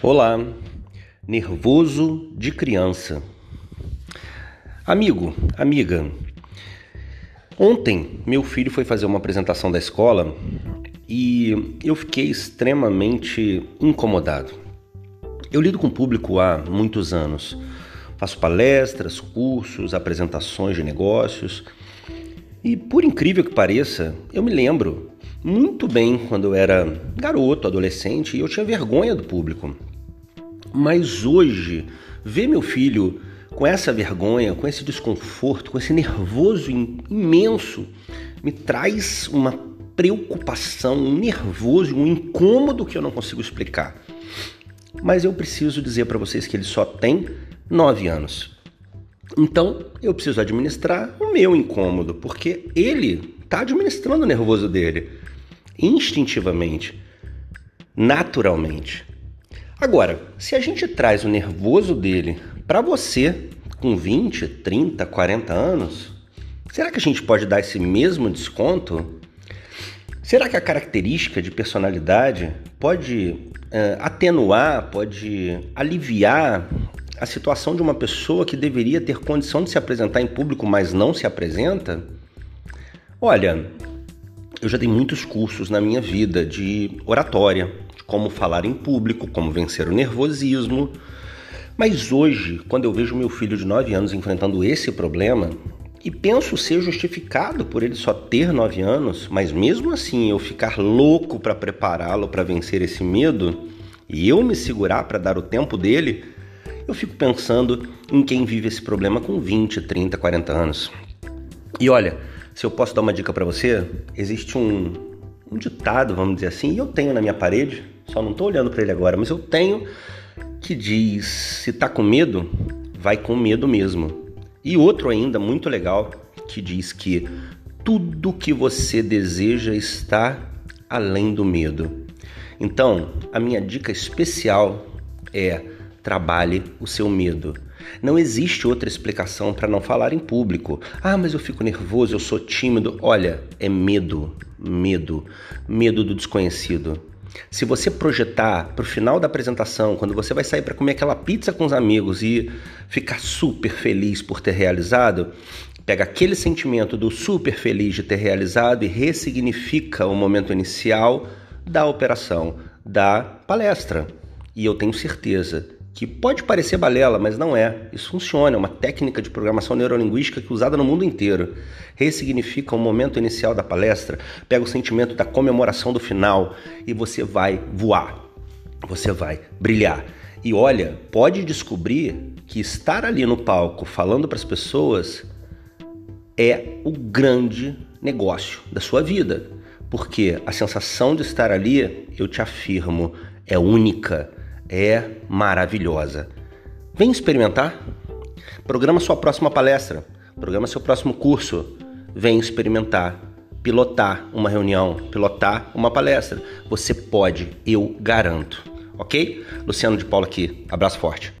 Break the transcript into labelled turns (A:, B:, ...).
A: Olá, nervoso de criança. Amigo, amiga, ontem meu filho foi fazer uma apresentação da escola e eu fiquei extremamente incomodado. Eu lido com o público há muitos anos, faço palestras, cursos, apresentações de negócios e, por incrível que pareça, eu me lembro muito bem quando eu era garoto, adolescente, e eu tinha vergonha do público. Mas hoje, ver meu filho com essa vergonha, com esse desconforto, com esse nervoso imenso, me traz uma preocupação, um nervoso, um incômodo que eu não consigo explicar. Mas eu preciso dizer para vocês que ele só tem nove anos. Então eu preciso administrar o meu incômodo, porque ele está administrando o nervoso dele instintivamente, naturalmente. Agora, se a gente traz o nervoso dele para você com 20, 30, 40 anos, será que a gente pode dar esse mesmo desconto? Será que a característica de personalidade pode uh, atenuar, pode aliviar a situação de uma pessoa que deveria ter condição de se apresentar em público, mas não se apresenta? Olha, eu já dei muitos cursos na minha vida de oratória, como falar em público, como vencer o nervosismo. Mas hoje, quando eu vejo meu filho de 9 anos enfrentando esse problema, e penso ser justificado por ele só ter 9 anos, mas mesmo assim eu ficar louco para prepará-lo para vencer esse medo e eu me segurar para dar o tempo dele, eu fico pensando em quem vive esse problema com 20, 30, 40 anos. E olha, se eu posso dar uma dica para você, existe um, um ditado, vamos dizer assim, e eu tenho na minha parede, só não estou olhando para ele agora, mas eu tenho que diz: se tá com medo, vai com medo mesmo. E outro ainda muito legal que diz que tudo que você deseja está além do medo. Então, a minha dica especial é trabalhe o seu medo. Não existe outra explicação para não falar em público. Ah, mas eu fico nervoso, eu sou tímido. Olha, é medo, medo, medo do desconhecido. Se você projetar para o final da apresentação, quando você vai sair para comer aquela pizza com os amigos e ficar super feliz por ter realizado, pega aquele sentimento do super feliz de ter realizado e ressignifica o momento inicial da operação, da palestra. E eu tenho certeza que pode parecer balela, mas não é. Isso funciona, é uma técnica de programação neurolinguística que é usada no mundo inteiro. Ressignifica o momento inicial da palestra, pega o sentimento da comemoração do final e você vai voar. Você vai brilhar. E olha, pode descobrir que estar ali no palco falando para as pessoas é o grande negócio da sua vida. Porque a sensação de estar ali, eu te afirmo, é única é maravilhosa. Vem experimentar. Programa sua próxima palestra, programa seu próximo curso. Vem experimentar, pilotar uma reunião, pilotar uma palestra. Você pode, eu garanto. Ok? Luciano de Paula aqui. Abraço forte.